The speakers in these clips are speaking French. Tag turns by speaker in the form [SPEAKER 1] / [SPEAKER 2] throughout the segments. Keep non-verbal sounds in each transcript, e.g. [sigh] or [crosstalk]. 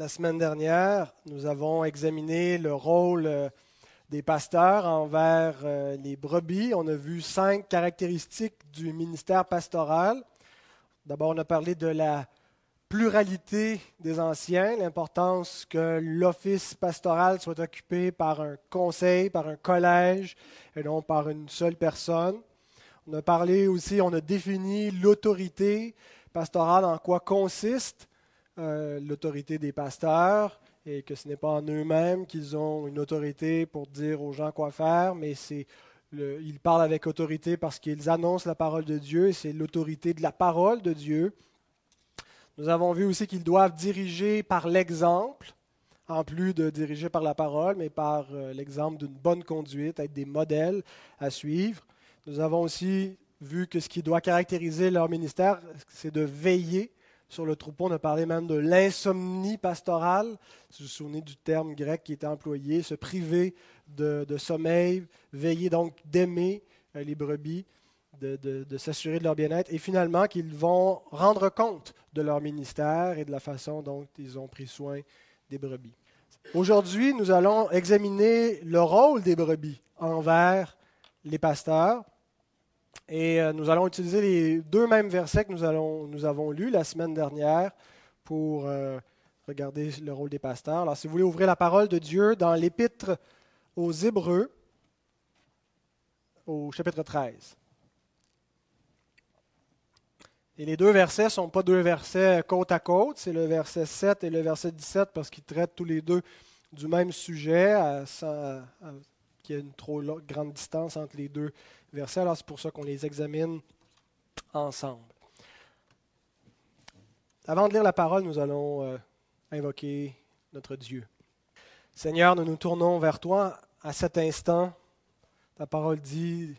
[SPEAKER 1] La semaine dernière, nous avons examiné le rôle euh, des pasteurs envers euh, les brebis. On a vu cinq caractéristiques du ministère pastoral. D'abord, on a parlé de la pluralité des anciens, l'importance que l'office pastoral soit occupé par un conseil, par un collège, et non par une seule personne. On a parlé aussi, on a défini l'autorité pastorale, en quoi consiste euh, l'autorité des pasteurs, et que ce n'est pas en eux-mêmes qu'ils ont une autorité pour dire aux gens quoi faire, mais c'est ils parlent avec autorité parce qu'ils annoncent la parole de Dieu, et c'est l'autorité de la parole de Dieu nous avons vu aussi qu'ils doivent diriger par l'exemple, en plus de diriger par la parole, mais par euh, l'exemple d'une bonne conduite, être des modèles à suivre. Nous avons aussi vu que ce qui doit caractériser leur ministère, c'est de veiller sur le troupeau. On a parlé même de l'insomnie pastorale, si vous vous souvenez du terme grec qui était employé, se priver de, sommeil, veiller donc d'aimer euh, les brebis de, s'assurer de leur bien-être et finalement qu'ils vont rendre compte de leur ministère et de la façon dont ils ont pris soin des brebis. Aujourd'hui, nous allons examiner le rôle des brebis envers les pasteurs. Et euh, nous allons utiliser les deux mêmes versets que nous, avons lus la semaine dernière pour euh, regarder le rôle des pasteurs. Alors, si vous voulez ouvrir la parole de Dieu dans l'Épître aux Hébreux, au chapitre 13. Et les deux versets ne sont pas deux versets côte à côte, c'est le verset 7 et le verset 17 parce qu'ils traitent tous les deux du même sujet, qu'il y ait une trop grande distance entre les deux versets. Alors c'est pour ça qu'on les examine ensemble. Avant de lire la parole, nous allons euh, invoquer notre Dieu. Seigneur, nous nous tournons vers toi à cet instant. Ta parole dit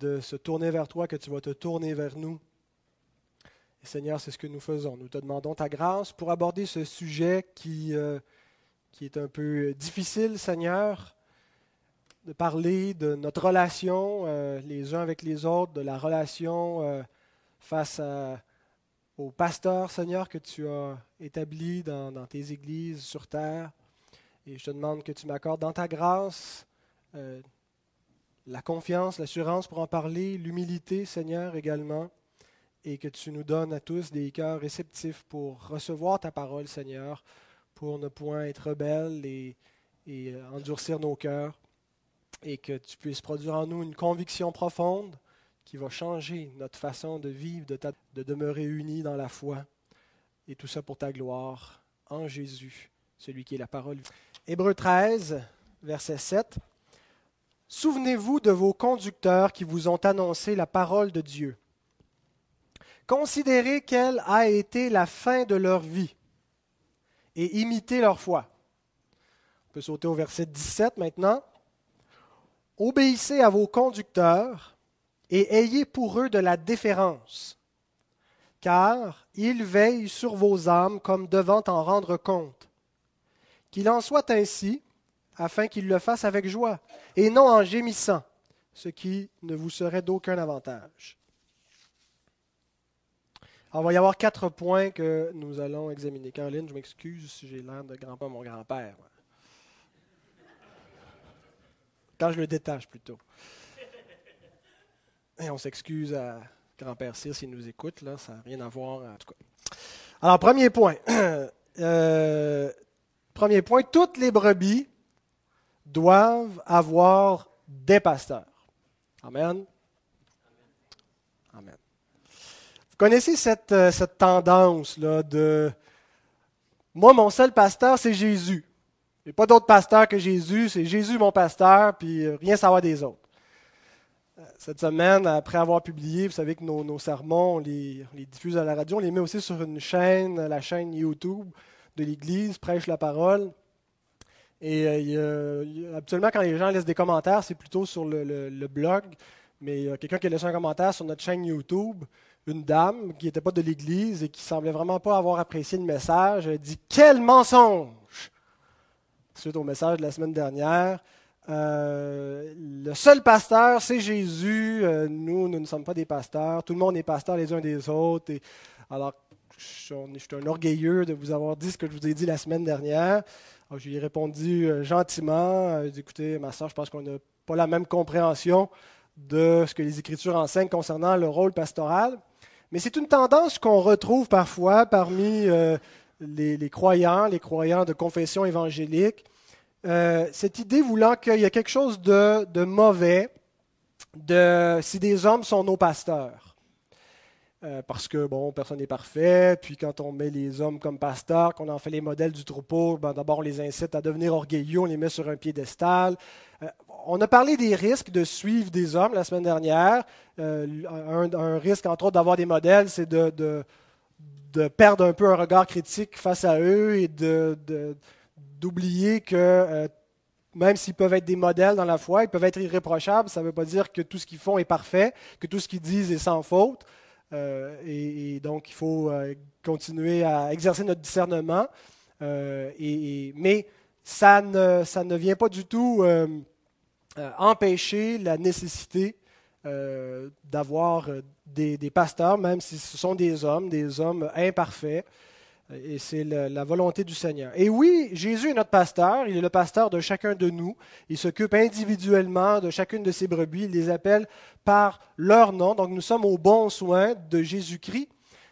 [SPEAKER 1] de se tourner vers toi, que tu vas te tourner vers nous. Seigneur, c'est ce que nous faisons. Nous te demandons ta grâce pour aborder ce sujet qui, euh, qui est un peu difficile, Seigneur, de parler de notre relation euh, les uns avec les autres, de la relation euh, face au pasteur, Seigneur, que tu as établi dans, tes églises sur terre. Et je te demande que tu m'accordes dans ta grâce la confiance, l'assurance pour en parler, l'humilité, Seigneur, également et que tu nous donnes à tous des cœurs réceptifs pour recevoir ta parole, Seigneur, pour ne point être rebelles et, euh, endurcir nos cœurs, et que tu puisses produire en nous une conviction profonde qui va changer notre façon de vivre, de, de demeurer unis dans la foi, et tout ça pour ta gloire, en Jésus, celui qui est la parole. Hébreu 13, verset 7. Souvenez-vous de vos conducteurs qui vous ont annoncé la parole de Dieu Considérez quelle a été la fin de leur vie et imitez leur foi. On peut sauter au verset 17 maintenant. Obéissez à vos conducteurs et ayez pour eux de la déférence, car ils veillent sur vos âmes comme devant en rendre compte. Qu'il en soit ainsi, afin qu'ils le fassent avec joie, et non en gémissant, ce qui ne vous serait d'aucun avantage. Alors, il va y avoir quatre points que nous allons examiner. Caroline, je m'excuse si j'ai l'air de grand-père mon grand-père. Quand je le détache plutôt. [laughs] Et on s'excuse à grand-père Cyr s'il nous écoute, là, ça n'a rien à voir en tout cas. Alors, premier point. [clears throat] Euh, premier point, toutes les brebis doivent avoir des pasteurs. Amen. Amen connaissez cette, euh, cette tendance-là de moi, mon seul pasteur, c'est Jésus. N'y a pas d'autre pasteur que Jésus, c'est Jésus mon pasteur, puis euh, rien savoir des autres. Euh, cette semaine, après avoir publié, vous savez que nos, sermons, on les, diffuse à la radio, on les met aussi sur une chaîne, la chaîne YouTube de l'Église, Prêche la parole. Et habituellement, quand les gens laissent des commentaires, c'est plutôt sur le, blog, mais quelqu'un qui a laissé un commentaire sur notre chaîne YouTube une dame qui n'était pas de l'Église et qui semblait vraiment pas avoir apprécié le message. Elle dit Quel mensonge Suite au message de la semaine dernière. Euh, le seul pasteur, c'est Jésus. Euh, nous, nous ne sommes pas des pasteurs. Tout le monde est pasteur les uns des autres. Et, alors, suis un orgueilleux de vous avoir dit ce que je vous ai dit la semaine dernière. je lui ai répondu euh, gentiment. écoutez, ma soeur, je pense qu'on n'a pas la même compréhension de ce que les Écritures enseignent concernant le rôle pastoral. Mais c'est une tendance qu'on retrouve parfois parmi les, croyants, les croyants de confession évangélique. cette idée voulant qu'il y a quelque chose de, mauvais de si des hommes sont nos pasteurs. Euh, parce que, bon, personne n'est parfait. Puis quand on met les hommes comme pasteurs, qu'on en fait les modèles du troupeau, ben, d'abord on les incite à devenir orgueilleux, on les met sur un piédestal. Euh, on a parlé des risques de suivre des hommes la semaine dernière. Euh, un, risque, entre autres, d'avoir des modèles, c'est de, perdre un peu un regard critique face à eux et d'oublier que même s'ils peuvent être des modèles dans la foi, ils peuvent être irréprochables. Ça ne veut pas dire que tout ce qu'ils font est parfait, que tout ce qu'ils disent est sans faute. Euh, et, donc, il faut euh, continuer à exercer notre discernement. Euh, mais ça ne, ça ne, vient pas du tout empêcher la nécessité d'avoir des, pasteurs, même si ce sont des hommes, des hommes imparfaits, et c'est la volonté du Seigneur. Et oui, Jésus est notre pasteur, il est le pasteur de chacun de nous. Il s'occupe individuellement de chacune de ses brebis, il les appelle par leur nom. Donc nous sommes au bon soin de Jésus-Christ.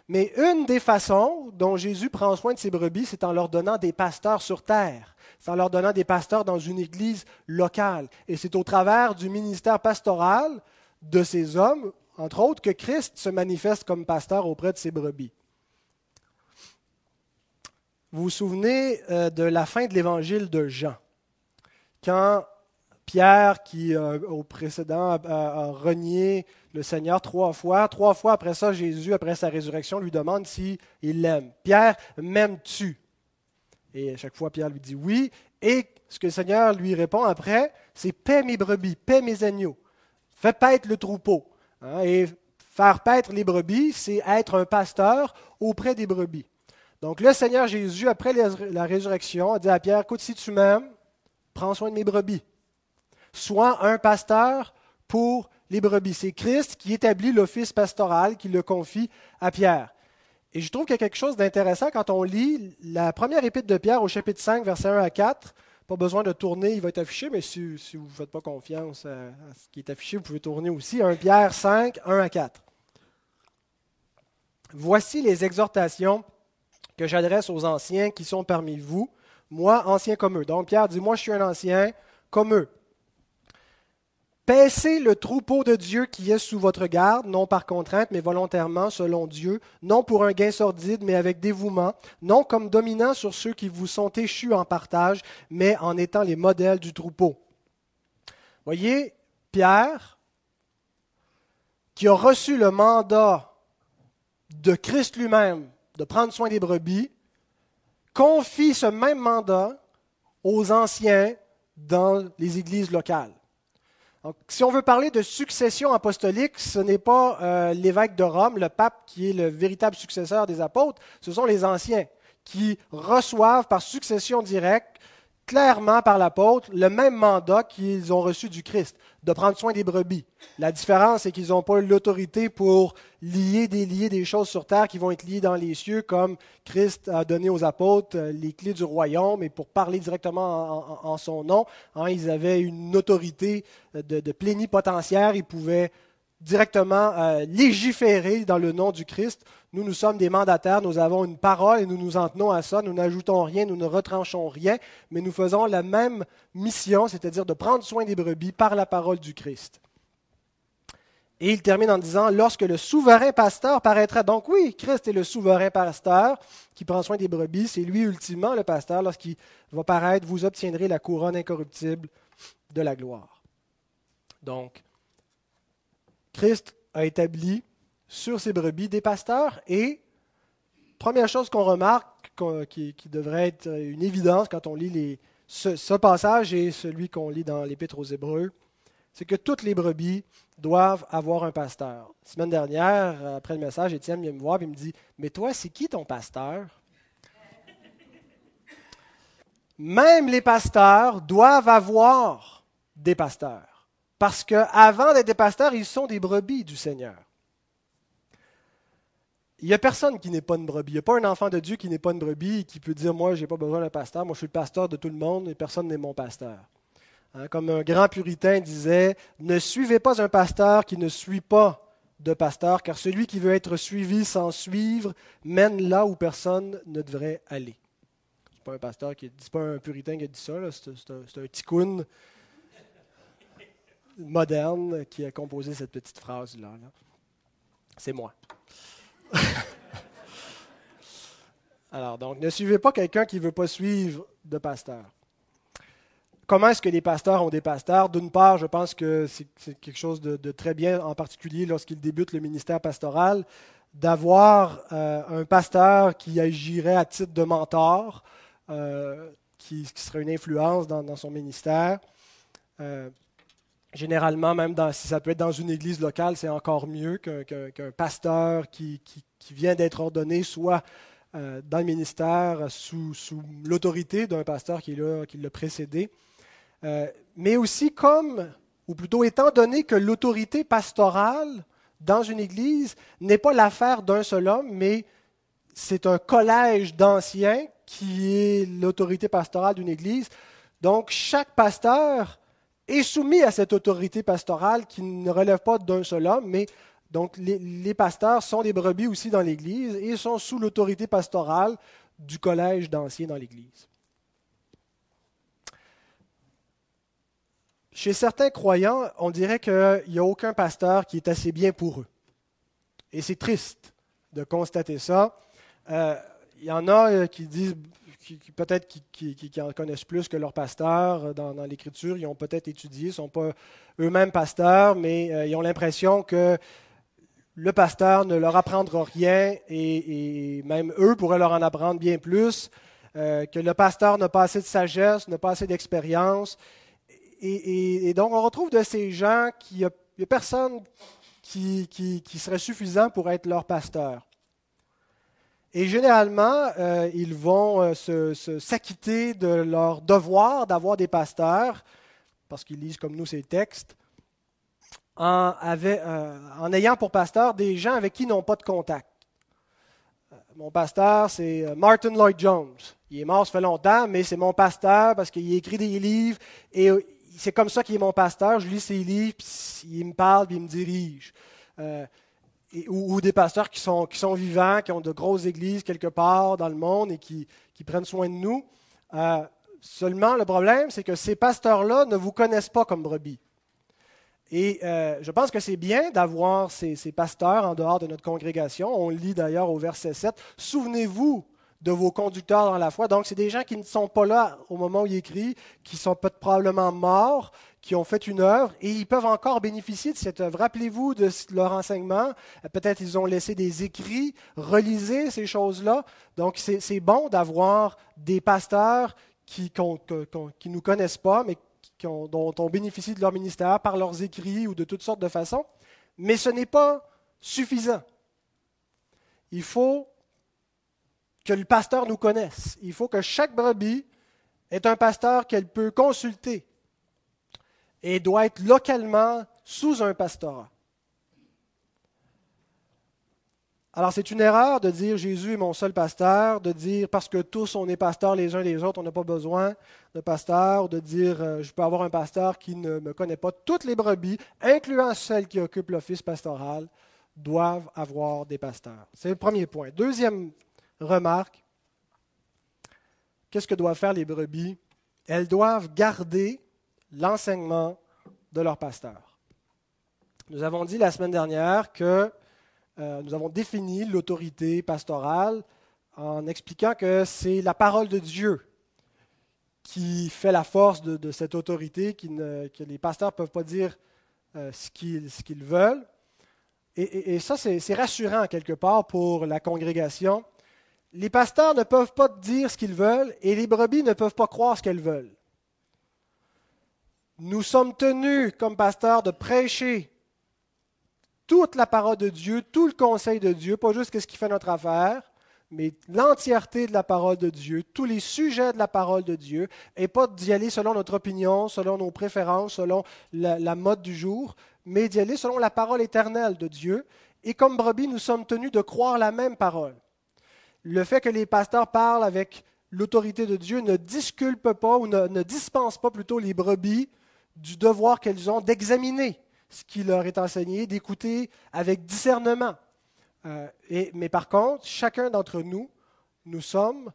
[SPEAKER 1] Mais une des façons dont Jésus prend soin de ses brebis, c'est en leur donnant des pasteurs sur terre. C'est en leur donnant des pasteurs dans une église locale. Et c'est au travers du ministère pastoral de ces hommes, entre autres, que Christ se manifeste comme pasteur auprès de ses brebis. Vous vous souvenez euh, de la fin de l'évangile de Jean, quand Pierre, qui euh, au précédent a, renié le Seigneur trois fois, trois fois après ça, Jésus, après sa résurrection, lui demande s'il l'aime. Pierre, m'aimes-tu? Et à chaque fois, Pierre lui dit oui. Et ce que le Seigneur lui répond après, c'est paix mes brebis, paix mes agneaux, fais paître le troupeau. Hein, et faire paître les brebis, c'est être un pasteur auprès des brebis. Donc le Seigneur Jésus, après la résurrection, a dit à Pierre, écoute, si tu m'aimes, prends soin de mes brebis. Sois un pasteur pour les brebis. C'est Christ qui établit l'office pastoral, qui le confie à Pierre. Et je trouve qu'il y a quelque chose d'intéressant quand on lit la première épître de Pierre au chapitre 5, versets 1 à 4. Pas besoin de tourner, il va être affiché, mais si, vous ne faites pas confiance à, ce qui est affiché, vous pouvez tourner aussi. 1 Pierre 5, 1 à 4. Voici les exhortations que j'adresse aux anciens qui sont parmi vous, moi, ancien comme eux. Donc Pierre dit, moi je suis un ancien comme eux. Paissez le troupeau de Dieu qui est sous votre garde, non par contrainte, mais volontairement, selon Dieu, non pour un gain sordide, mais avec dévouement, non comme dominant sur ceux qui vous sont échus en partage, mais en étant les modèles du troupeau. Voyez, Pierre, qui a reçu le mandat de Christ lui-même de prendre soin des brebis, confie ce même mandat aux anciens dans les églises locales. Si on veut parler de succession apostolique, ce n'est pas euh, l'évêque de Rome, le pape, qui est le véritable successeur des apôtres, ce sont les anciens qui reçoivent par succession directe clairement par l'apôtre le même mandat qu'ils ont reçu du Christ, de prendre soin des brebis. La différence, c'est qu'ils n'ont pas l'autorité pour lier, délier des choses sur terre qui vont être liées dans les cieux, comme Christ a donné aux apôtres euh, les clés du royaume, et pour parler directement en, son nom, hein, ils avaient une autorité de, de plénipotentiaire, ils pouvaient directement euh, légiférer dans le nom du Christ. Nous, nous sommes des mandataires, nous avons une parole et nous nous en tenons à ça. Nous n'ajoutons rien, nous ne retranchons rien, mais nous faisons la même mission, c'est-à-dire de prendre soin des brebis par la parole du Christ. Et il termine en disant, lorsque le souverain pasteur paraîtra, donc oui, Christ est le souverain pasteur qui prend soin des brebis, c'est lui ultimement le pasteur, lorsqu'il va paraître, vous obtiendrez la couronne incorruptible de la gloire. Donc, Christ a établi sur ses brebis des pasteurs et première chose qu'on remarque, qui, devrait être une évidence quand on lit les, ce, passage et celui qu'on lit dans l'Épître aux Hébreux, c'est que toutes les brebis doivent avoir un pasteur. La semaine dernière, après le message, Étienne vient me voir et me dit Mais toi, c'est qui ton pasteur Même les pasteurs doivent avoir des pasteurs. Parce qu'avant d'être des pasteurs, ils sont des brebis du Seigneur. il n'y a personne qui n'est pas une brebis. Il n'y a pas un enfant de Dieu qui n'est pas une brebis et qui peut dire Moi, je n'ai pas besoin d'un pasteur, moi je suis le pasteur de tout le monde et personne n'est mon pasteur. Hein, comme un grand puritain disait Ne suivez pas un pasteur qui ne suit pas de pasteur, car celui qui veut être suivi sans suivre mène là où personne ne devrait aller. Ce n'est pas un pasteur qui c'est pas un puritain qui a dit ça, c'est, un, un moderne qui a composé cette petite phrase-là. Là. C'est moi. [laughs] Alors, donc, ne suivez pas quelqu'un qui ne veut pas suivre de pasteur. Comment est-ce que les pasteurs ont des pasteurs? D'une part, je pense que c'est quelque chose de, très bien, en particulier lorsqu'ils débutent le ministère pastoral, d'avoir euh, un pasteur qui agirait à titre de mentor, euh, qui, serait une influence dans, son ministère. Euh, généralement, même si ça peut être dans une église locale, c'est encore mieux qu'un pasteur qui, vient d'être ordonné soit dans le ministère sous, sous l'autorité d'un pasteur qui l'a précédé. Euh, mais aussi comme, ou plutôt étant donné que l'autorité pastorale dans une Église n'est pas l'affaire d'un seul homme, mais c'est un collège d'anciens qui est l'autorité pastorale d'une Église. Donc chaque pasteur est soumis à cette autorité pastorale qui ne relève pas d'un seul homme, mais donc les, pasteurs sont des brebis aussi dans l'Église et sont sous l'autorité pastorale du collège d'anciens dans l'Église. Chez certains croyants, on dirait qu'il n'y a aucun pasteur qui est assez bien pour eux. Et c'est triste de constater ça. Euh, il y en a euh, qui peut-être qui, en connaissent plus que leur pasteur dans, l'Écriture. Ils ont peut-être étudié, ne sont pas eux-mêmes pasteurs, mais euh, ils ont l'impression que le pasteur ne leur apprendra rien et, même eux pourraient leur en apprendre bien plus, que le pasteur n'a pas assez de sagesse, n'a pas assez d'expérience et, donc, on retrouve de ces gens qu'il n'y a, personne qui, serait suffisant pour être leur pasteur. Et généralement, euh, ils vont euh, s'acquitter de leur devoir d'avoir des pasteurs, parce qu'ils lisent comme nous ces textes, en, euh, ayant pour pasteur des gens avec qui ils n'ont pas de contact. Mon pasteur, c'est Martin Lloyd Jones. Il est mort, ça fait longtemps, mais c'est mon pasteur parce qu'il écrit des livres et c'est comme ça qu'il est mon pasteur. Je lis ses livres, puis il me parle, puis il me dirige. Ou, des pasteurs qui sont, vivants, qui ont de grosses églises quelque part dans le monde et qui, prennent soin de nous. Euh, seulement, le problème, c'est que ces pasteurs-là ne vous connaissent pas comme brebis. Et euh, je pense que c'est bien d'avoir ces, ces, pasteurs en dehors de notre congrégation. On lit d'ailleurs au verset 7, Souvenez-vous de vos conducteurs dans la foi. Donc, c'est des gens qui ne sont pas là au moment où il écrit, qui sont peut-être probablement morts, qui ont fait une œuvre et ils peuvent encore bénéficier de cette œuvre. Rappelez-vous de leur enseignement. Peut-être ils ont laissé des écrits. Relisez ces choses-là. Donc, c'est bon d'avoir des pasteurs qui ne nous connaissent pas, mais dont on bénéficie de leur ministère par leurs écrits ou de toutes sortes de façons. Mais ce n'est pas suffisant. Il faut que le pasteur nous connaisse. Il faut que chaque brebis ait un pasteur qu'elle peut consulter et doit être localement sous un pastorat. Alors c'est une erreur de dire Jésus est mon seul pasteur, de dire parce que tous on est pasteurs les uns les autres, on n'a pas besoin de pasteur, de dire euh, je peux avoir un pasteur qui ne me connaît pas. Toutes les brebis, incluant celles qui occupent l'office pastoral, doivent avoir des pasteurs. C'est le premier point. Deuxième remarque, qu'est-ce que doivent faire les brebis? Elles doivent garder l'enseignement de leur pasteur. Nous avons dit la semaine dernière que euh, nous avons défini l'autorité pastorale en expliquant que c'est la parole de Dieu qui fait la force de, cette autorité, que les pasteurs ne peuvent pas dire euh, ce qu'ils veulent. et ça, c'est rassurant quelque part pour la congrégation les pasteurs ne peuvent pas dire ce qu'ils veulent et les brebis ne peuvent pas croire ce qu'elles veulent. Nous sommes tenus comme pasteurs de prêcher toute la parole de Dieu, tout le conseil de Dieu, pas juste ce qui fait notre affaire, mais l'entièreté de la parole de Dieu, tous les sujets de la parole de Dieu, et pas d'y aller selon notre opinion, selon nos préférences, selon la, mode du jour, mais d'y aller selon la parole éternelle de Dieu et comme brebis, nous sommes tenus de croire la même parole. Le fait que les pasteurs parlent avec l'autorité de Dieu ne disculpe pas ou ne, dispense pas plutôt les brebis du devoir qu'elles ont d'examiner ce qui leur est enseigné, d'écouter avec discernement. Euh, mais par contre, chacun d'entre nous, nous sommes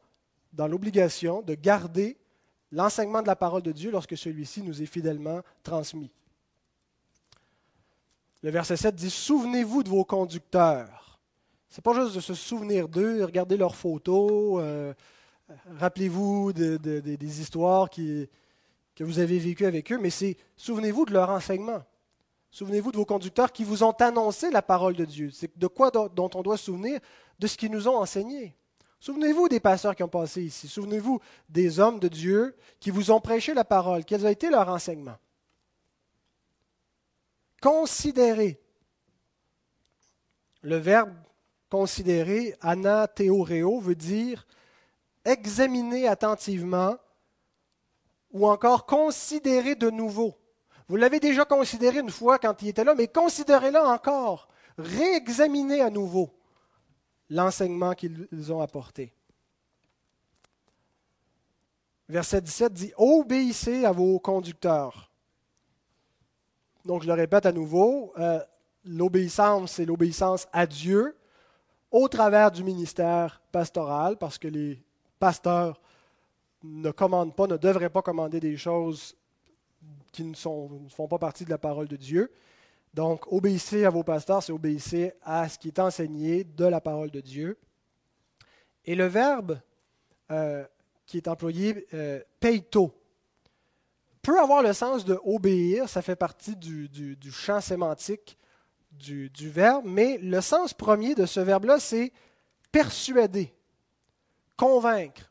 [SPEAKER 1] dans l'obligation de garder l'enseignement de la parole de Dieu lorsque celui-ci nous est fidèlement transmis. Le verset 7 dit Souvenez-vous de vos conducteurs. Ce n'est pas juste de se souvenir d'eux, regarder leurs photos, euh, rappelez-vous des histoires que vous avez vécues avec eux, mais c'est souvenez-vous de leur enseignement. Souvenez-vous de vos conducteurs qui vous ont annoncé la parole de Dieu. C'est de quoi dont on doit se souvenir De ce qu'ils nous ont enseigné. Souvenez-vous des pasteurs qui ont passé ici. Souvenez-vous des hommes de Dieu qui vous ont prêché la parole. Quels ont été leurs enseignements Considérez. Le verbe considérer, anathéoréo, veut dire examiner attentivement ou encore considérer de nouveau. Vous l'avez déjà considéré une fois quand il était là, mais considérez-le encore. Réexaminez à nouveau l'enseignement qu'ils ont apporté. Verset 17 dit Obéissez à vos conducteurs. Donc, je le répète à nouveau euh, l'obéissance, c'est l'obéissance à Dieu au travers du ministère pastoral, parce que les pasteurs ne commandent pas, ne devraient pas commander des choses qui ne, ne font pas partie de la parole de Dieu. Donc, obéissez à vos pasteurs, c'est obéissez à ce qui est enseigné de la parole de Dieu. Et le verbe euh, qui est employé, euh, peito, peut avoir le sens de obéir, ça fait partie du, champ sémantique du, verbe, mais le sens premier de ce verbe-là, c'est persuader, convaincre.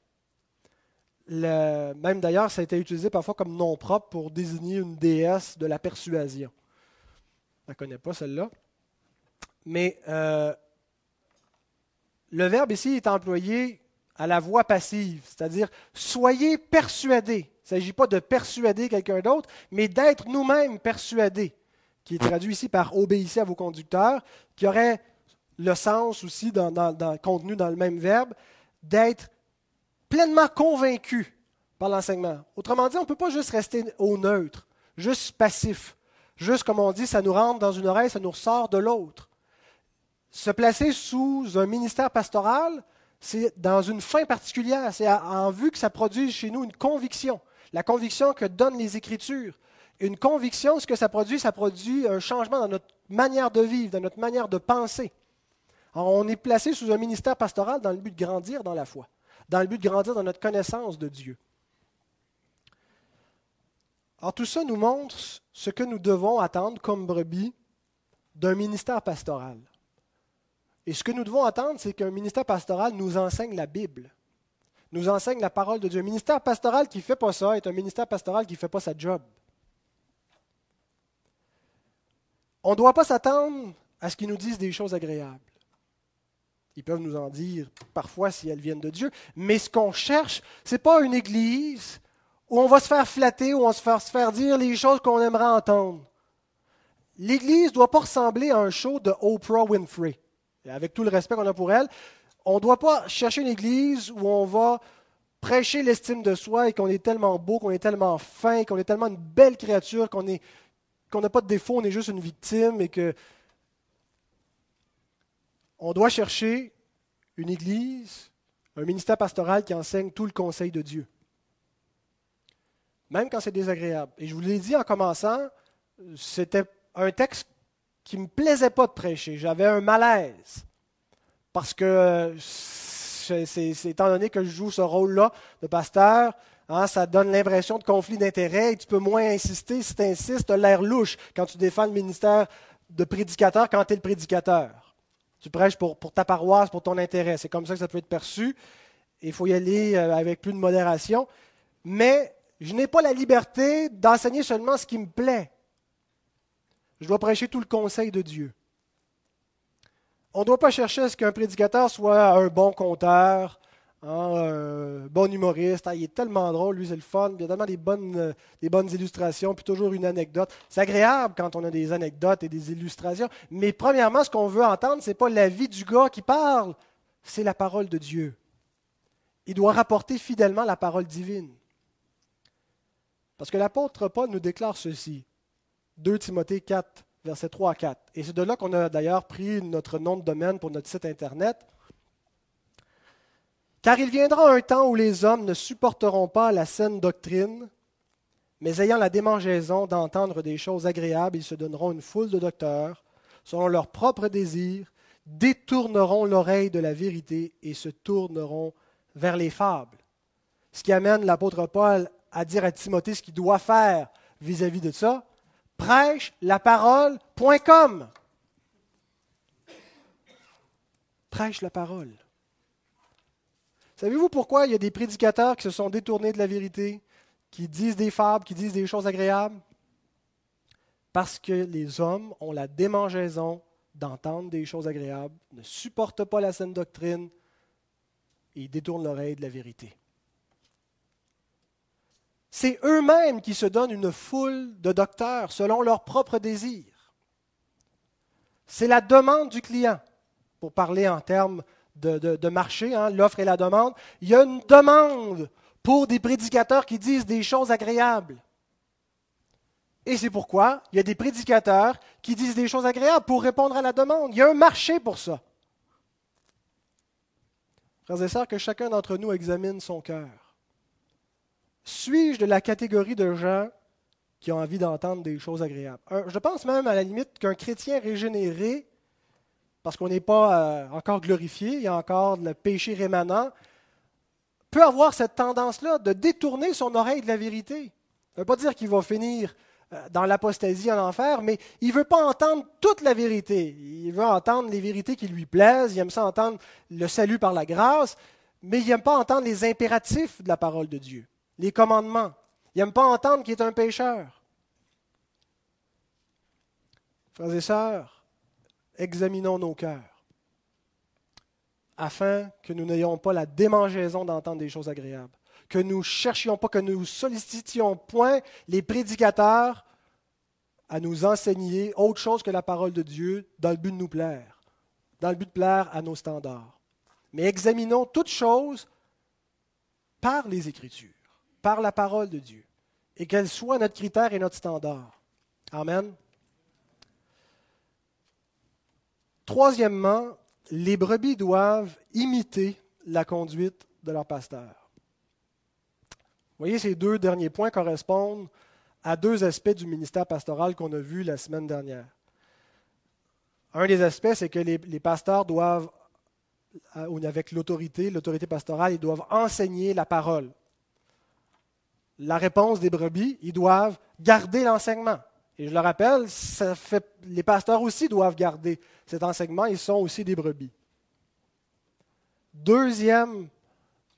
[SPEAKER 1] Même d'ailleurs, ça a été utilisé parfois comme nom propre pour désigner une déesse de la persuasion ne la connais pas celle-là. Mais euh, le verbe ici est employé à la voix passive, c'est-à-dire soyez persuadés. Il ne s'agit pas de persuader quelqu'un d'autre, mais d'être nous-mêmes persuadés, qui est traduit ici par obéissez à vos conducteurs, qui aurait le sens aussi, contenu dans le même verbe, d'être pleinement convaincu par l'enseignement. Autrement dit, on ne peut pas juste rester au neutre, juste passif. Juste comme on dit, ça nous rentre dans une oreille, ça nous ressort de l'autre. Se placer sous un ministère pastoral, c'est dans une fin particulière. C'est en vue que ça produise chez nous une conviction. La conviction que donnent les Écritures. Une conviction, ce que ça produit, ça produit un changement dans notre manière de vivre, dans notre manière de penser. on est placé sous un ministère pastoral dans le but de grandir dans la foi, dans le but de grandir dans notre connaissance de Dieu. Alors tout ça nous montre ce que nous devons attendre comme brebis d'un ministère pastoral. Et ce que nous devons attendre, c'est qu'un ministère pastoral nous enseigne la Bible, nous enseigne la parole de Dieu. Un ministère pastoral qui ne fait pas ça est un ministère pastoral qui ne fait pas sa job. On ne doit pas s'attendre à ce qu'ils nous disent des choses agréables. Ils peuvent nous en dire parfois si elles viennent de Dieu, mais ce qu'on cherche, ce pas une église où on va se faire flatter, où on va se faire, dire les choses qu'on aimerait entendre. L'Église ne doit pas ressembler à un show de Oprah Winfrey. Avec tout le respect qu'on a pour elle, on ne doit pas chercher une Église où on va prêcher l'estime de soi et qu'on est tellement beau, qu'on est tellement fin, qu'on est tellement une belle créature, qu'on qu'on n'a pas de défaut, on est juste une victime et que on doit chercher une Église, un ministère pastoral qui enseigne tout le conseil de Dieu même quand c'est désagréable. Et je vous l'ai dit en commençant, c'était un texte qui ne me plaisait pas de prêcher. J'avais un malaise. Parce que, c'est, étant donné que je joue ce rôle-là de pasteur, hein, ça donne l'impression de conflit d'intérêts et tu peux moins insister. Si tu insistes, tu l'air louche quand tu défends le ministère de prédicateur quand tu es le prédicateur. Tu prêches pour, ta paroisse, pour ton intérêt. C'est comme ça que ça peut être perçu. Il faut y aller euh, avec plus de modération. Mais je n'ai pas la liberté d'enseigner seulement ce qui me plaît. Je dois prêcher tout le conseil de Dieu. On ne doit pas chercher à ce qu'un prédicateur soit un bon conteur, un bon humoriste, ah, il est tellement drôle, lui c'est le fun, il y a tellement des bonnes, des bonnes illustrations, puis toujours une anecdote. C'est agréable quand on a des anecdotes et des illustrations, mais premièrement, ce qu'on veut entendre, ce n'est pas la vie du gars qui parle, c'est la parole de Dieu. Il doit rapporter fidèlement la parole divine. Parce que l'apôtre Paul nous déclare ceci. 2 Timothée 4, versets 3 à 4. Et c'est de là qu'on a d'ailleurs pris notre nom de domaine pour notre site Internet. Car il viendra un temps où les hommes ne supporteront pas la saine doctrine, mais ayant la démangeaison d'entendre des choses agréables, ils se donneront une foule de docteurs, selon leurs propres désirs, détourneront l'oreille de la vérité et se tourneront vers les fables. Ce qui amène l'apôtre Paul à dire à Timothée ce qu'il doit faire vis-à-vis de ça. Prêche la parole.com. Prêche la parole. Savez-vous pourquoi il y a des prédicateurs qui se sont détournés de la vérité, qui disent des fables, qui disent des choses agréables? Parce que les hommes ont la démangeaison d'entendre des choses agréables, ne supportent pas la saine doctrine et détournent l'oreille de la vérité. C'est eux-mêmes qui se donnent une foule de docteurs selon leurs propres désirs. C'est la demande du client, pour parler en termes de, marché, hein, l'offre et la demande. Il y a une demande pour des prédicateurs qui disent des choses agréables. Et c'est pourquoi il y a des prédicateurs qui disent des choses agréables pour répondre à la demande. Il y a un marché pour ça. Frères et sœurs, que chacun d'entre nous examine son cœur. Suis-je de la catégorie de gens qui ont envie d'entendre des choses agréables? je pense même à la limite qu'un chrétien régénéré parce qu'on n'est pas euh, encore glorifié, il y a encore le péché rémanent, peut avoir cette tendance-là de détourner son oreille de la vérité. Ça ne veut pas dire qu'il va finir euh, dans l'apostasie en enfer, mais il ne veut pas entendre toute la vérité. Il veut entendre les vérités qui lui plaisent, il aime ça entendre le salut par la grâce, mais il n'aime pas entendre les impératifs de la parole de Dieu, les commandements. Il n'aime pas entendre qu'il est un pécheur. Frères et sœurs, examinons nos cœurs, afin que nous n'ayons pas la démangeaison d'entendre des choses agréables, que nous cherchions pas, que nous sollicitions point les prédicateurs à nous enseigner autre chose que la parole de Dieu dans le but de nous plaire, dans le but de plaire à nos standards. Mais examinons toutes choses par les Écritures, par la parole de Dieu, et qu'elle soit notre critère et notre standard. Amen. Troisièmement, les brebis doivent imiter la conduite de leur pasteur. Vous voyez, ces deux derniers points correspondent à deux aspects du ministère pastoral qu'on a vu la semaine dernière. Un des aspects, c'est que les, pasteurs doivent, euh, avec l'autorité, l'autorité pastorale, ils doivent enseigner la parole. La réponse des brebis, ils doivent garder l'enseignement. Et je le rappelle, les pasteurs aussi doivent garder cet enseignement, ils sont aussi des brebis. Deuxième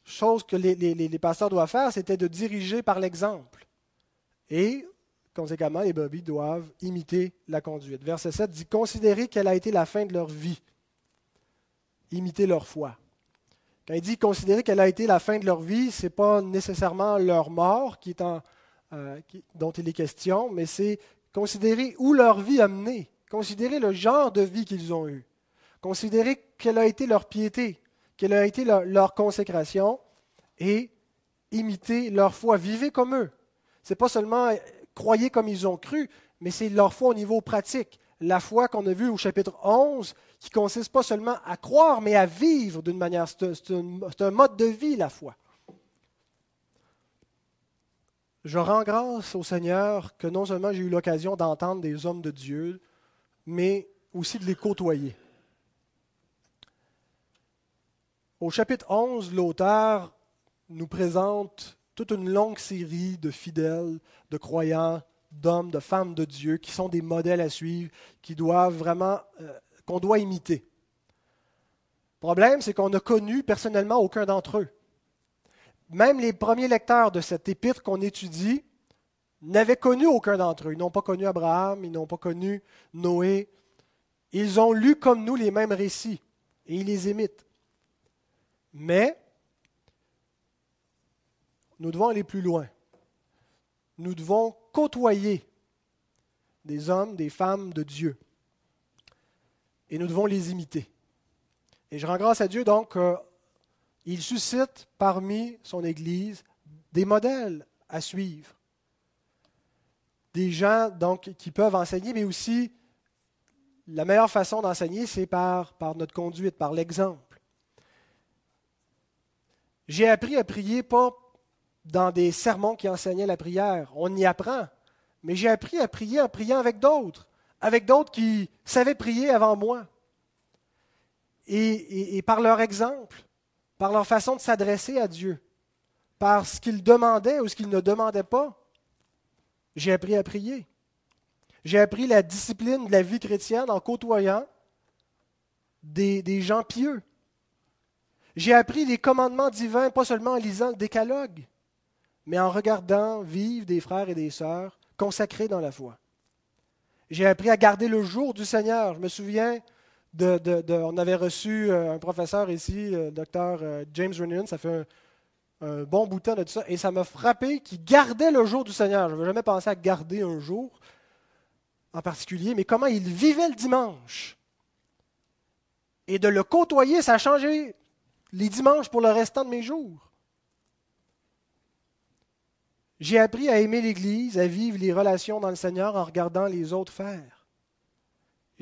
[SPEAKER 1] chose que les, pasteurs doivent faire, c'était de diriger par l'exemple. Et, conséquemment, les brebis doivent imiter la conduite. Verset 7 dit Considérez quelle a été la fin de leur vie. Imiter leur foi. Quand il dit considérer quelle a été la fin de leur vie, ce n'est pas nécessairement leur mort euh, dont il est question, mais c'est Considérez où leur vie a mené. Considérez le genre de vie qu'ils ont eu. Considérez quelle a été leur piété, quelle a été leur, consécration et imitez leur foi. Vivez comme eux. Ce n'est pas seulement euh, croyez comme ils ont cru, mais c'est leur foi au niveau pratique. La foi qu'on a vue au chapitre 11, qui consiste pas seulement à croire, mais à vivre d'une manière. C'est un mode de vie, la foi. Je rends grâce au Seigneur que non seulement j'ai eu l'occasion d'entendre des hommes de Dieu, mais aussi de les côtoyer. Au chapitre 11, l'auteur nous présente toute une longue série de fidèles, de croyants, d'hommes, de femmes de Dieu qui sont des modèles à suivre, qui doivent vraiment, euh, qu'on doit imiter. Le problème, c'est qu'on n'a connu personnellement aucun d'entre eux même les premiers lecteurs de cet épître qu'on étudie n'avaient connu aucun d'entre eux. Ils n'ont pas connu Abraham, ils n'ont pas connu Noé. Ils ont lu comme nous les mêmes récits et ils les imitent. Mais nous devons aller plus loin. Nous devons côtoyer des hommes, des femmes de Dieu. Et nous devons les imiter. Et je rends grâce à Dieu donc qu'il suscite parmi son Église des modèles à suivre. Des gens donc qui peuvent enseigner, mais aussi la meilleure façon d'enseigner, c'est par, par notre conduite, par l'exemple. J'ai appris à prier pas dans des sermons qui enseignaient la prière. On y apprend. Mais j'ai appris à prier en priant avec d'autres, avec d'autres qui savaient prier avant moi. Et, par leur exemple, par leur façon de s'adresser à Dieu, par ce qu'ils demandaient ou ce qu'ils ne demandaient pas, j'ai appris à prier. J'ai appris la discipline de la vie chrétienne en côtoyant des, gens pieux. J'ai appris les commandements divins, pas seulement en lisant le décalogue, mais en regardant vivre des frères et des sœurs consacrés dans la foi. J'ai appris à garder le jour du Seigneur. Je me souviens, on avait reçu euh, un professeur ici, le docteur euh, James Renan, ça fait un, bon bout de tout ça, et ça m'a frappé qu'il gardait le jour du Seigneur. Je n'avais jamais pensé à garder un jour en particulier, mais comment il vivait le dimanche. Et de le côtoyer, ça a changé les dimanches pour le restant de mes jours. J'ai appris à aimer l'Église, à vivre les relations dans le Seigneur en regardant les autres faire.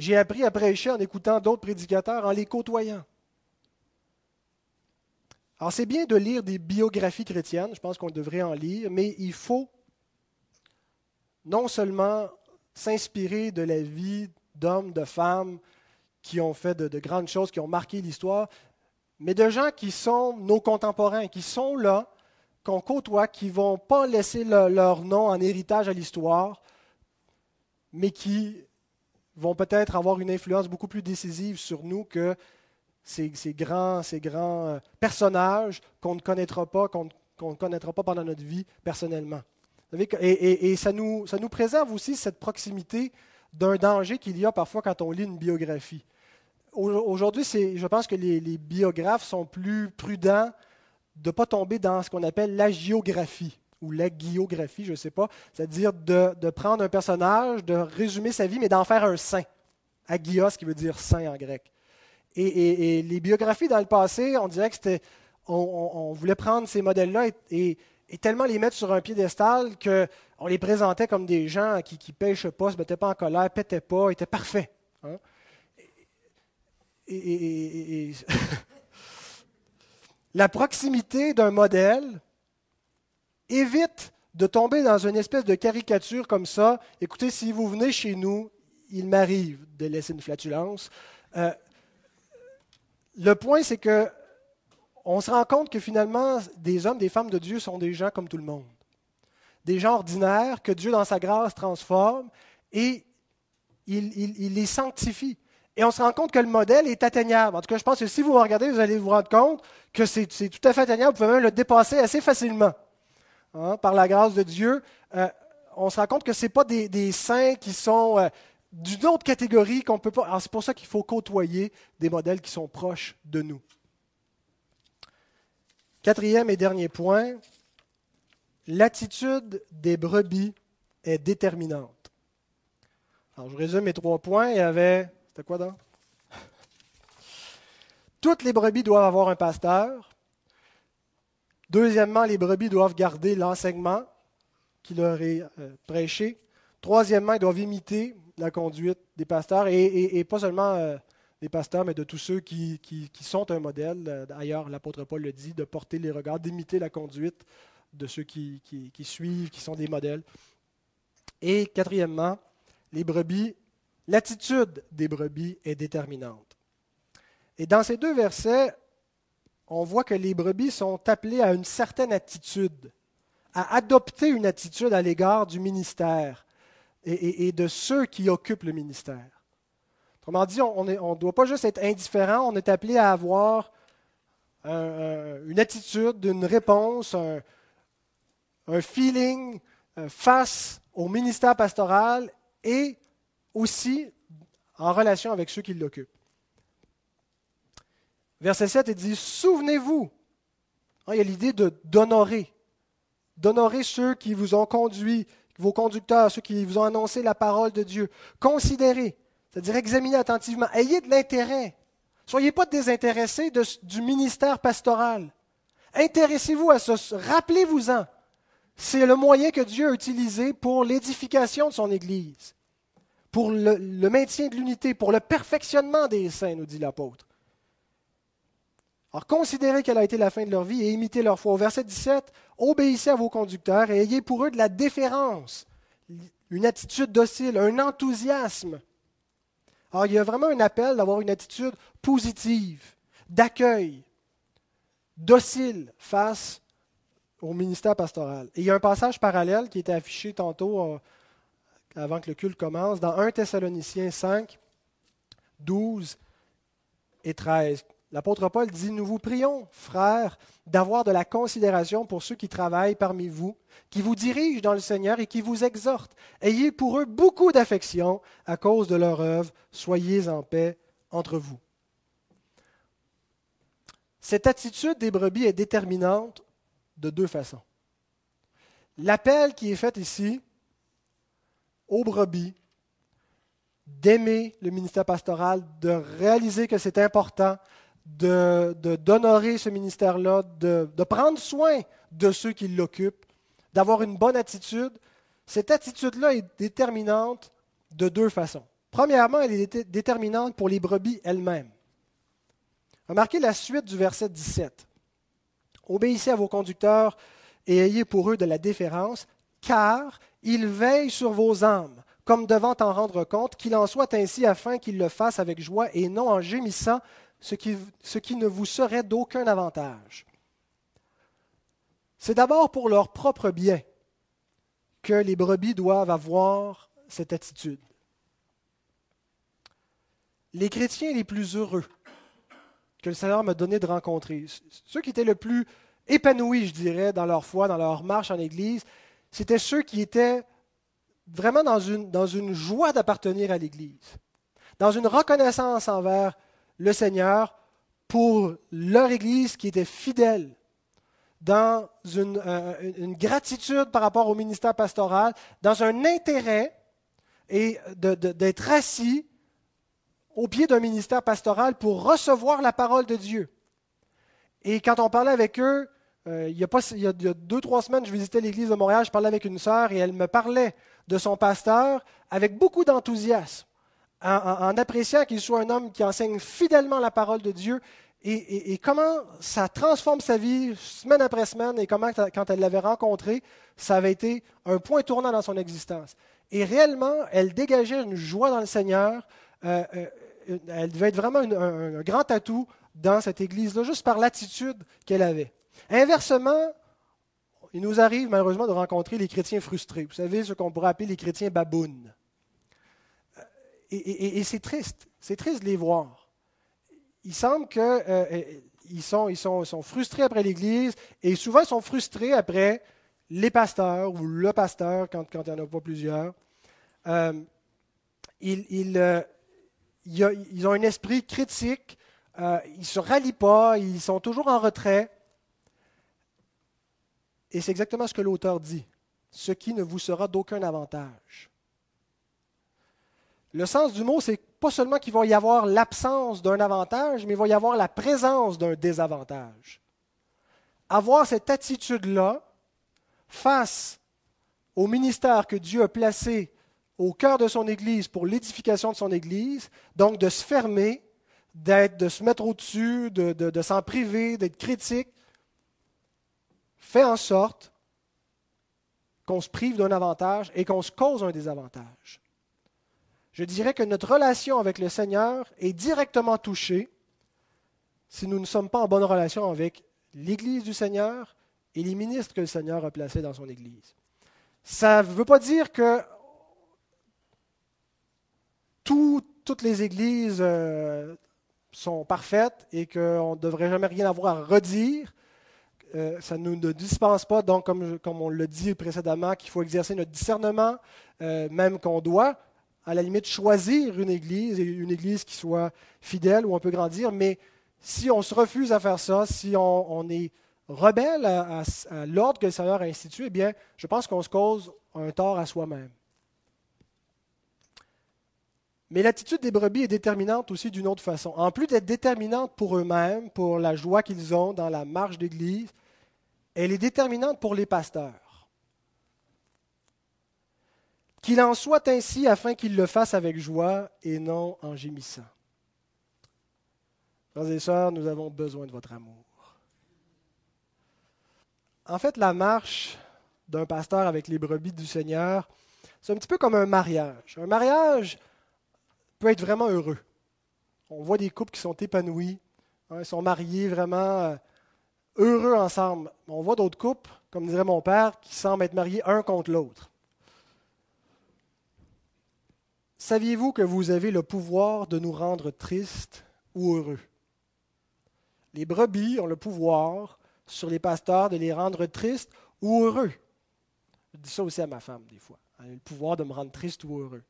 [SPEAKER 1] J'ai appris à prêcher en écoutant d'autres prédicateurs, en les côtoyant. Alors c'est bien de lire des biographies chrétiennes, je pense qu'on devrait en lire, mais il faut non seulement s'inspirer de la vie d'hommes, de femmes qui ont fait de, de grandes choses, qui ont marqué l'histoire, mais de gens qui sont nos contemporains, qui sont là, qu'on côtoie, qui ne vont pas laisser leur nom en héritage à l'histoire, mais qui vont peut-être avoir une influence beaucoup plus décisive sur nous que ces, grands, ces grands euh, personnages qu'on ne connaîtra pas, qu'on ne connaîtra pas pendant notre vie personnellement. Et, et, ça, nous, ça nous préserve aussi cette proximité d'un danger qu'il y a parfois quand on lit une biographie. Aujourd'hui, je pense que les, les, biographes sont plus prudents de ne pas tomber dans ce qu'on appelle la géographie ou la guiographie, je ne sais pas, c'est-à-dire de, prendre un personnage, de résumer sa vie, mais d'en faire un saint. Agios, qui veut dire saint en grec. Et, les biographies dans le passé, on dirait que c'était. On, voulait prendre ces modèles-là et, tellement les mettre sur un piédestal qu'on les présentait comme des gens qui ne pêchent pas, ne se mettaient pas en colère, ne pétaient pas, étaient parfaits. Hein. et [laughs] la proximité d'un modèle évite de tomber dans une espèce de caricature comme ça. Écoutez, si vous venez chez nous, il m'arrive de laisser une flatulence. Euh, le point, c'est que on se rend compte que finalement, des hommes, des femmes de Dieu sont des gens comme tout le monde. Des gens ordinaires que Dieu, dans sa grâce, transforme et il les sanctifie. Et on se rend compte que le modèle est atteignable. En tout cas, je pense que si vous regardez, vous allez vous rendre compte que c'est tout à fait atteignable. Vous pouvez même le dépasser assez facilement. Hein, par la grâce de Dieu. Euh, on se rend compte que ce pas des, saints qui sont euh, d'une autre catégorie qu'on peut pas. c'est pour ça qu'il faut côtoyer des modèles qui sont proches de nous. Quatrième et dernier point, l'attitude des brebis est déterminante. Alors, je résume mes trois points. Il y avait c'était quoi donc? [laughs] Toutes les brebis doivent avoir un pasteur. Deuxièmement, les brebis doivent garder l'enseignement qui leur est euh, prêché. Troisièmement, ils doivent imiter la conduite des pasteurs, et, pas seulement euh, des pasteurs, mais de tous ceux qui, sont un modèle. Euh, d'ailleurs, l'apôtre Paul le dit, de porter les regards, d'imiter la conduite de ceux qui, qui suivent, qui sont des modèles. Et quatrièmement, les brebis L'attitude des brebis est déterminante. Et dans ces deux versets, on voit que les brebis sont appelées à une certaine attitude, à adopter une attitude à l'égard du ministère et, de ceux qui occupent le ministère. Autrement dit, on ne doit pas juste être indifférent, on est appelé à avoir une attitude, une réponse, un, feeling euh, face au ministère pastoral et aussi en relation avec ceux qui l'occupent. Verset 7, il dit Souvenez-vous. Hein, il y a l'idée d'honorer. d'honorer ceux qui vous ont conduit, vos conducteurs, ceux qui vous ont annoncé la parole de Dieu. Considérez, c'est-à-dire examinez attentivement. Ayez de l'intérêt. Soyez pas désintéressés du ministère pastoral. Intéressez-vous à ça. Rappelez-vous-en. C'est le moyen que Dieu a utilisé pour l'édification de son Église, pour le maintien de l'unité, pour le perfectionnement des saints, nous dit l'apôtre. Alors considérez quelle a été la fin de leur vie et imitez leur foi. Au verset 17, obéissez à vos conducteurs et ayez pour eux de la déférence, une attitude docile, un enthousiasme. Alors il y a vraiment un appel d'avoir une attitude positive, d'accueil, docile face au ministère pastoral. Et il y a un passage parallèle qui était affiché tantôt euh, avant que le culte commence, dans 1 Thessaloniciens 5, 12 et 13. L'apôtre Paul dit, nous vous prions, frères, d'avoir de la considération pour ceux qui travaillent parmi vous, qui vous dirigent dans le Seigneur et qui vous exhortent. Ayez pour eux beaucoup d'affection à cause de leur œuvre. Soyez en paix entre vous. Cette attitude des brebis est déterminante de deux façons. L'appel qui est fait ici aux brebis d'aimer le ministère pastoral, de réaliser que c'est important, d'honorer de, d'honorer ce ministère-là, de, de prendre soin de ceux qui l'occupent, d'avoir une bonne attitude, cette attitude-là est déterminante de deux façons. Premièrement, elle est déterminante pour les brebis elles-mêmes. Remarquez la suite du verset 17. Obéissez à vos conducteurs et ayez pour eux de la déférence, car ils veillent sur vos âmes, comme devant en rendre compte, qu'il en soit ainsi afin qu'ils le fassent avec joie et non en gémissant, ce qui, ne vous serait d'aucun avantage. C'est d'abord pour leur propre bien que les brebis doivent avoir cette attitude. Les chrétiens les plus heureux que le Seigneur m'a donné de rencontrer, ceux qui étaient le plus épanouis, je dirais, dans leur foi, dans leur marche en Église, c'était ceux qui étaient vraiment dans une joie d'appartenir à l'Église, dans une reconnaissance envers le Seigneur pour leur Église qui était fidèle, dans une, euh, une gratitude par rapport au ministère pastoral, dans un intérêt et d'être assis au pied d'un ministère pastoral pour recevoir la parole de Dieu. Et quand on parlait avec eux, euh, il, y a pas, il, trois semaines, je visitais l'église de Montréal, je parlais avec une sœur et elle me parlait de son pasteur avec beaucoup d'enthousiasme en, appréciant qu'il soit un homme qui enseigne fidèlement la parole de Dieu et, comment ça transforme sa vie semaine après semaine et comment, quand elle l'avait rencontré, ça avait été un point tournant dans son existence. Et réellement, elle dégageait une joie dans le Seigneur. Euh, euh, elle devait être vraiment un, grand atout dans cette église-là, juste par l'attitude qu'elle avait. Inversement, il nous arrive malheureusement de rencontrer les chrétiens frustrés. Vous savez, ce qu'on pourrait appeler les chrétiens babounes et, c'est triste. C'est triste de les voir. Il semble qu'ils euh, euh, sont, ils sont, frustrés après l'Église et souvent ils sont frustrés après les pasteurs ou le pasteur quand, il n'y en a pas plusieurs. Euh, ils, ils, ont un esprit critique, ils ne se rallient pas, ils sont toujours en retrait. Et c'est exactement ce que l'auteur dit. Ce qui ne vous sera d'aucun avantage. Le sens du mot, c'est pas seulement qu'il va y avoir l'absence d'un avantage, mais il va y avoir la présence d'un désavantage. Avoir cette attitude-là face au ministère que Dieu a placé au cœur de son Église pour l'édification de son Église, donc de se fermer, de se mettre au-dessus, de, de s'en priver, d'être critique, fait en sorte qu'on se prive d'un avantage et qu'on se cause un désavantage je dirais que notre relation avec le Seigneur est directement touchée si nous ne sommes pas en bonne relation avec l'Église du Seigneur et les ministres que le Seigneur a placés dans son Église. Ça ne veut pas dire que toutes les églises euh, sont parfaites et qu'on ne devrait jamais rien avoir à redire. Euh, ça ne nous dispense pas, donc, comme, on l'a dit précédemment, qu'il faut exercer notre discernement, euh, même qu'on doit à la limite choisir une église et une église qui soit fidèle où on peut grandir, mais si on se refuse à faire ça, si on, est rebelles à, l'ordre que le Seigneur a institué, eh bien, je pense qu'on se cause un tort à soi-même. Mais l'attitude des brebis est déterminante aussi d'une autre façon. En plus d'être déterminante pour eux-mêmes, pour la joie qu'ils ont dans la marche d'Église, elle est déterminante pour les pasteurs. Qu'il en soit ainsi afin qu'ils le fassent avec joie et non en gémissant. Frères et sœurs, nous avons besoin de votre amour. En fait, la marche d'un pasteur avec les brebis du Seigneur, c'est un petit peu comme un mariage. Un mariage peut être vraiment heureux. On voit des couples qui sont épanouis, hein, ils sont mariés vraiment euh, heureux ensemble. On voit d'autres couples, comme dirait mon père, qui semblent être mariés un contre l'autre. Saviez-vous que vous avez le pouvoir de nous rendre tristes ou heureux? Les brebis ont le pouvoir sur les pasteurs de les rendre tristes ou heureux. Je dis ça aussi à ma femme des fois. Elle a le pouvoir de me rendre triste ou heureux.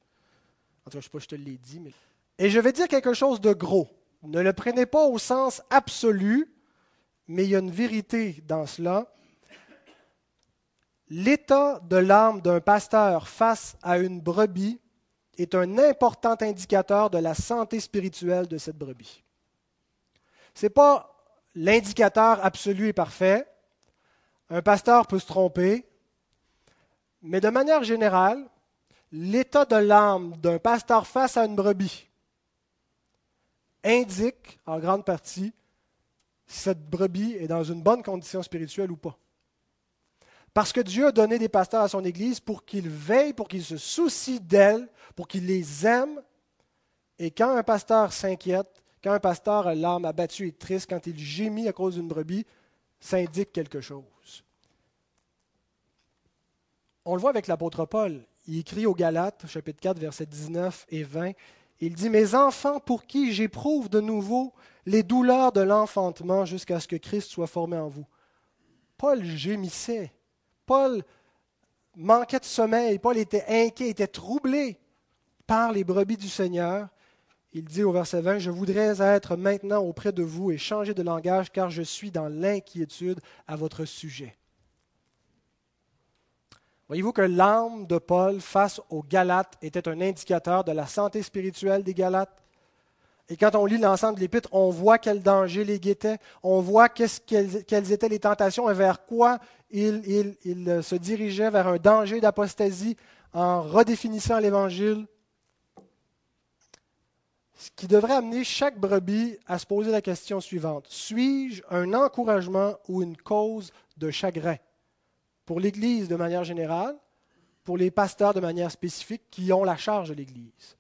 [SPEAKER 1] En tout cas, je ne sais pas si je te l'ai dit. Et je vais dire quelque chose de gros. Ne le prenez pas au sens absolu, mais il y a une vérité dans cela. L'état de l'âme d'un pasteur face à une brebis est un important indicateur de la santé spirituelle de cette brebis. Ce n'est pas l'indicateur absolu et parfait. Un pasteur peut se tromper, mais de manière générale, l'état de l'âme d'un pasteur face à une brebis indique en grande partie si cette brebis est dans une bonne condition spirituelle ou pas. Parce que Dieu a donné des pasteurs à son Église pour qu'ils veillent, pour qu'ils se soucient d'elles, pour qu'ils les aiment. Et quand un pasteur s'inquiète, quand un pasteur a l'âme abattue et triste, quand il gémit à cause d'une brebis, ça indique quelque chose. On le voit avec l'apôtre Paul. Il écrit aux Galates, chapitre 4, versets 19 et 20. Il dit Mes enfants, pour qui j'éprouve de nouveau les douleurs de l'enfantement jusqu'à ce que Christ soit formé en vous. Paul gémissait. Paul manquait de sommeil. Paul était inquiet, était troublé par les brebis du Seigneur il dit au verset 20, Je voudrais être maintenant auprès de vous et changer de langage car je suis dans l'inquiétude à votre sujet. Voyez-vous que l'âme de Paul face aux Galates était un indicateur de la santé spirituelle des Galates? Et quand on lit l'ensemble de l'Épître, on voit quel danger les guettait, on voit quelles étaient les tentations et vers quoi il, il se dirigeait, vers un danger d'apostasie en redéfinissant l'Évangile ce qui devrait amener chaque brebis à se poser la question suivante. Suis-je un encouragement ou une cause de chagrin pour l'Église de manière générale, pour les pasteurs de manière spécifique qui ont la charge de l'Église?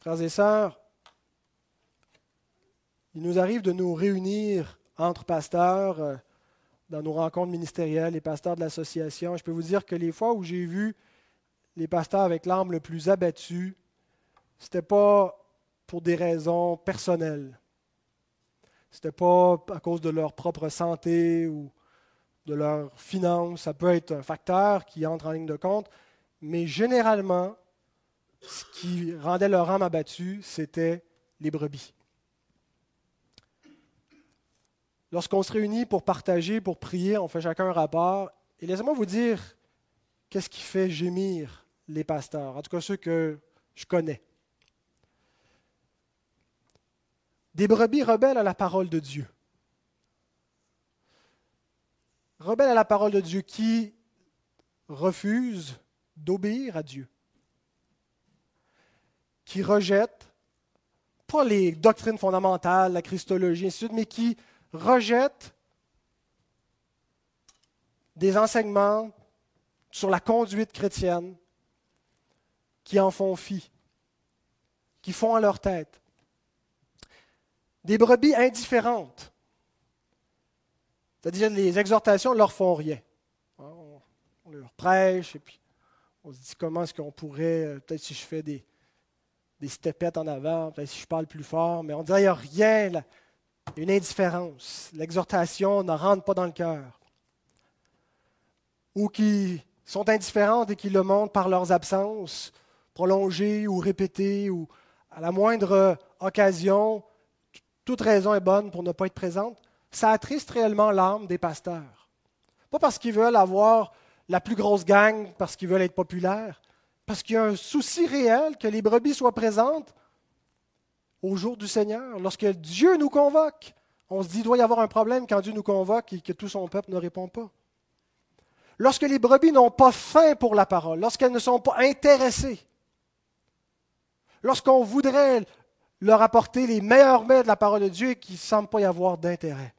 [SPEAKER 1] Frères et sœurs, il nous arrive de nous réunir entre pasteurs euh, dans nos rencontres ministérielles, les pasteurs de l'association. Je peux vous dire que les fois où j'ai vu les pasteurs avec l'âme le plus abattue, ce n'était pas pour des raisons personnelles. Ce n'était pas à cause de leur propre santé ou de leurs finances. Ça peut être un facteur qui entre en ligne de compte, mais généralement, ce qui rendait leur âme abattue, c'était les brebis. Lorsqu'on se réunit pour partager, pour prier, on fait chacun un rapport. Et laissez-moi vous dire qu'est-ce qui fait gémir les pasteurs, en tout cas ceux que je connais. Des brebis rebelles à la parole de Dieu. Rebelles à la parole de Dieu qui refusent d'obéir à Dieu. Qui rejettent, pas les doctrines fondamentales, la christologie, ainsi de mais qui rejettent des enseignements sur la conduite chrétienne, qui en font fi, qui font à leur tête des brebis indifférentes. C'est-à-dire les exhortations ne leur font rien. On, leur prêche et puis on se dit comment est-ce qu'on pourrait, euh, peut-être si je fais des, des stepettes en avant, si je parle plus fort, mais on dirait qu'il n'y a rien, une indifférence. L'exhortation ne rentre pas dans le cœur. Ou qui sont indifférentes et qui le montrent par leurs absences prolongées ou répétées, ou à la moindre occasion, toute raison est bonne pour ne pas être présente. ça attriste réellement l'âme des pasteurs. Pas parce qu'ils veulent avoir la plus grosse gang, parce qu'ils veulent être populaires, parce qu'il y a un souci réel que les brebis soient présentes au jour du Seigneur. Lorsque Dieu nous convoque, on se dit qu'il doit y avoir un problème quand Dieu nous convoque et que tout son peuple ne répond pas. Lorsque les brebis n'ont pas faim pour la parole, lorsqu'elles ne sont pas intéressées, lorsqu'on voudrait leur apporter les meilleurs mets de la parole de Dieu et qu'il ne semble pas y avoir d'intérêt.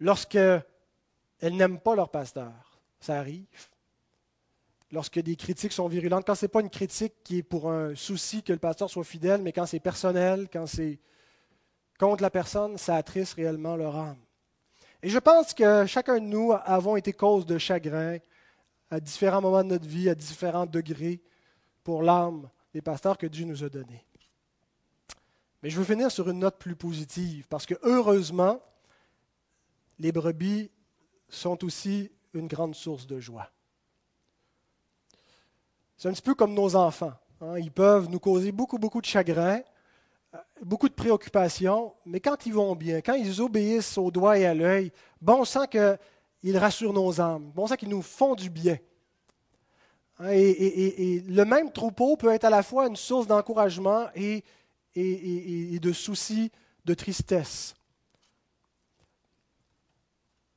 [SPEAKER 1] Lorsqu'elles n'aiment pas leur pasteur, ça arrive. Lorsque des critiques sont virulentes, quand ce n'est pas une critique qui est pour un souci que le pasteur soit fidèle, mais quand c'est personnel, quand c'est contre la personne, ça attriste réellement leur âme. Et je pense que chacun de nous avons été cause de chagrin à différents moments de notre vie, à différents degrés, pour l'âme des pasteurs que Dieu nous a donnés. Mais je veux finir sur une note plus positive, parce que heureusement, les brebis sont aussi une grande source de joie. C'est un petit peu comme nos enfants. Hein. Ils peuvent nous causer beaucoup, beaucoup de chagrin, euh, beaucoup de préoccupations, mais quand ils vont bien, quand ils obéissent au doigt et à l'œil, bon, on sent qu'ils rassurent nos âmes, bon, on sent qu'ils nous font du bien. Hein, et, le même troupeau peut être à la fois une source d'encouragement et, de soucis, de tristesse.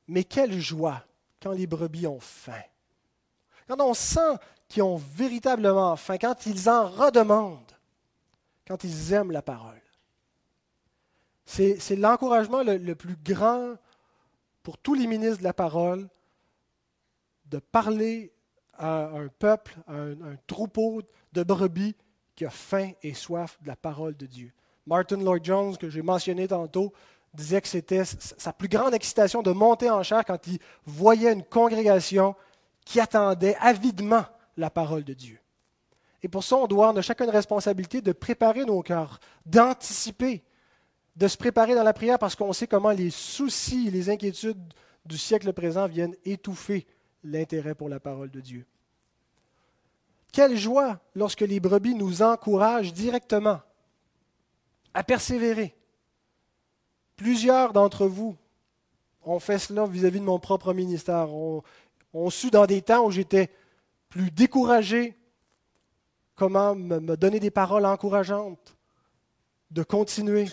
[SPEAKER 1] Mais quelle joie quand les brebis ont faim. Quand on sent qu'ils ont véritablement faim, quand ils en redemandent, quand ils aiment la parole. C'est l'encouragement le plus grand pour tous les ministres de la parole de parler à un peuple, à un, troupeau de brebis qui a faim et soif de la parole de Dieu. Martin Lloyd Jones, que j'ai mentionné tantôt, disait que c'était sa plus grande excitation de monter en chair quand il voyait une congrégation qui attendait avidement la parole de Dieu. Et pour ça, on doit, on a chacun une responsabilité de préparer nos cœurs, d'anticiper, de se préparer dans la prière parce qu'on sait comment les soucis, les inquiétudes du siècle présent viennent étouffer l'intérêt pour la parole de Dieu. Quelle joie lorsque les brebis nous encouragent directement à persévérer. Plusieurs d'entre vous ont fait cela vis-à-vis de mon propre ministère. On, on dans des temps où j'étais plus découragé comment me, donner des paroles encourageantes, de continuer.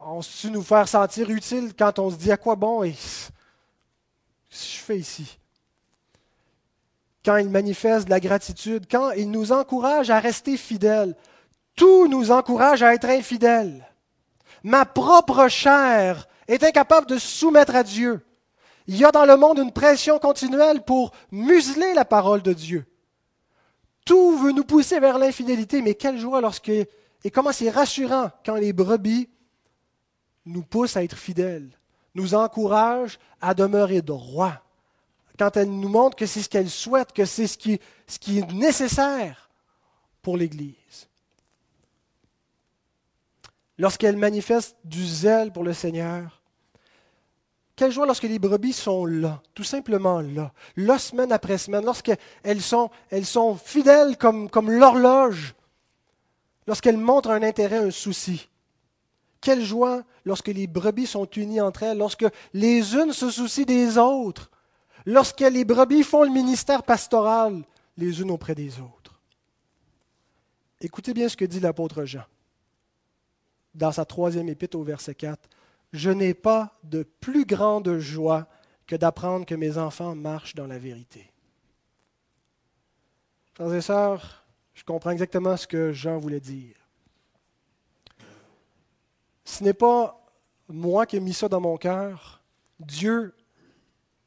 [SPEAKER 1] On su nous faire sentir utile quand on se dit à quoi bon et je fais ici? Quand il manifeste de la gratitude, quand il nous encourage à rester fidèles. Tout nous encourage à être infidèles. Ma propre chair est incapable de se soumettre à Dieu. Il y a dans le monde une pression continuelle pour museler la parole de Dieu. Tout veut nous pousser vers l'infidélité, mais quelle joie lorsque, et comment c'est rassurant quand les brebis nous poussent à être fidèles, nous encouragent à demeurer droits quand elle nous montre que c'est ce qu'elle souhaite, que c'est ce qui, est nécessaire pour l'Église. Lorsqu'elle manifeste du zèle pour le Seigneur, quelle joie lorsque les brebis sont là, tout simplement là, là semaine après semaine, lorsqu'elles sont, elles sont fidèles comme, comme l'horloge, lorsqu'elles montrent un intérêt, un souci. Quelle joie lorsque les brebis sont unies entre elles, lorsque les unes se soucient des autres, lorsque les brebis font le ministère pastoral les unes auprès des autres. Écoutez bien ce que dit l'apôtre Jean dans sa troisième épître au verset 4. Je n'ai pas de plus grande joie que d'apprendre que mes enfants marchent dans la vérité. Frères et sœurs, je comprends exactement ce que Jean voulait dire. Ce n'est pas moi qui ai mis ça dans mon cœur. Dieu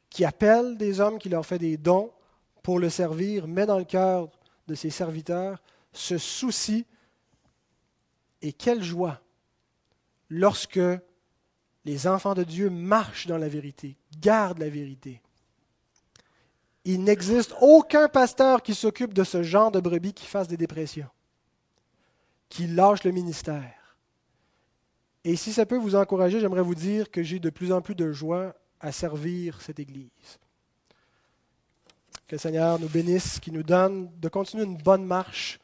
[SPEAKER 1] qui appelle des hommes, qui leur fait des dons pour le servir, met dans le cœur de ses serviteurs ce souci et quelle joie lorsque les enfants de Dieu marchent dans la vérité, gardent la vérité. Il n'existe aucun pasteur qui s'occupe de ce genre de brebis qui fasse des dépressions, qui lâche le ministère. Et si ça peut vous encourager, j'aimerais vous dire que j'ai de plus en plus de joie à servir cette Église. Que le Seigneur nous bénisse, qu'il nous donne de continuer une bonne marche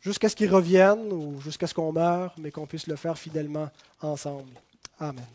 [SPEAKER 1] jusqu'à ce qu'il revienne ou jusqu'à ce qu'on meure, mais qu'on puisse le faire fidèlement ensemble. Amen.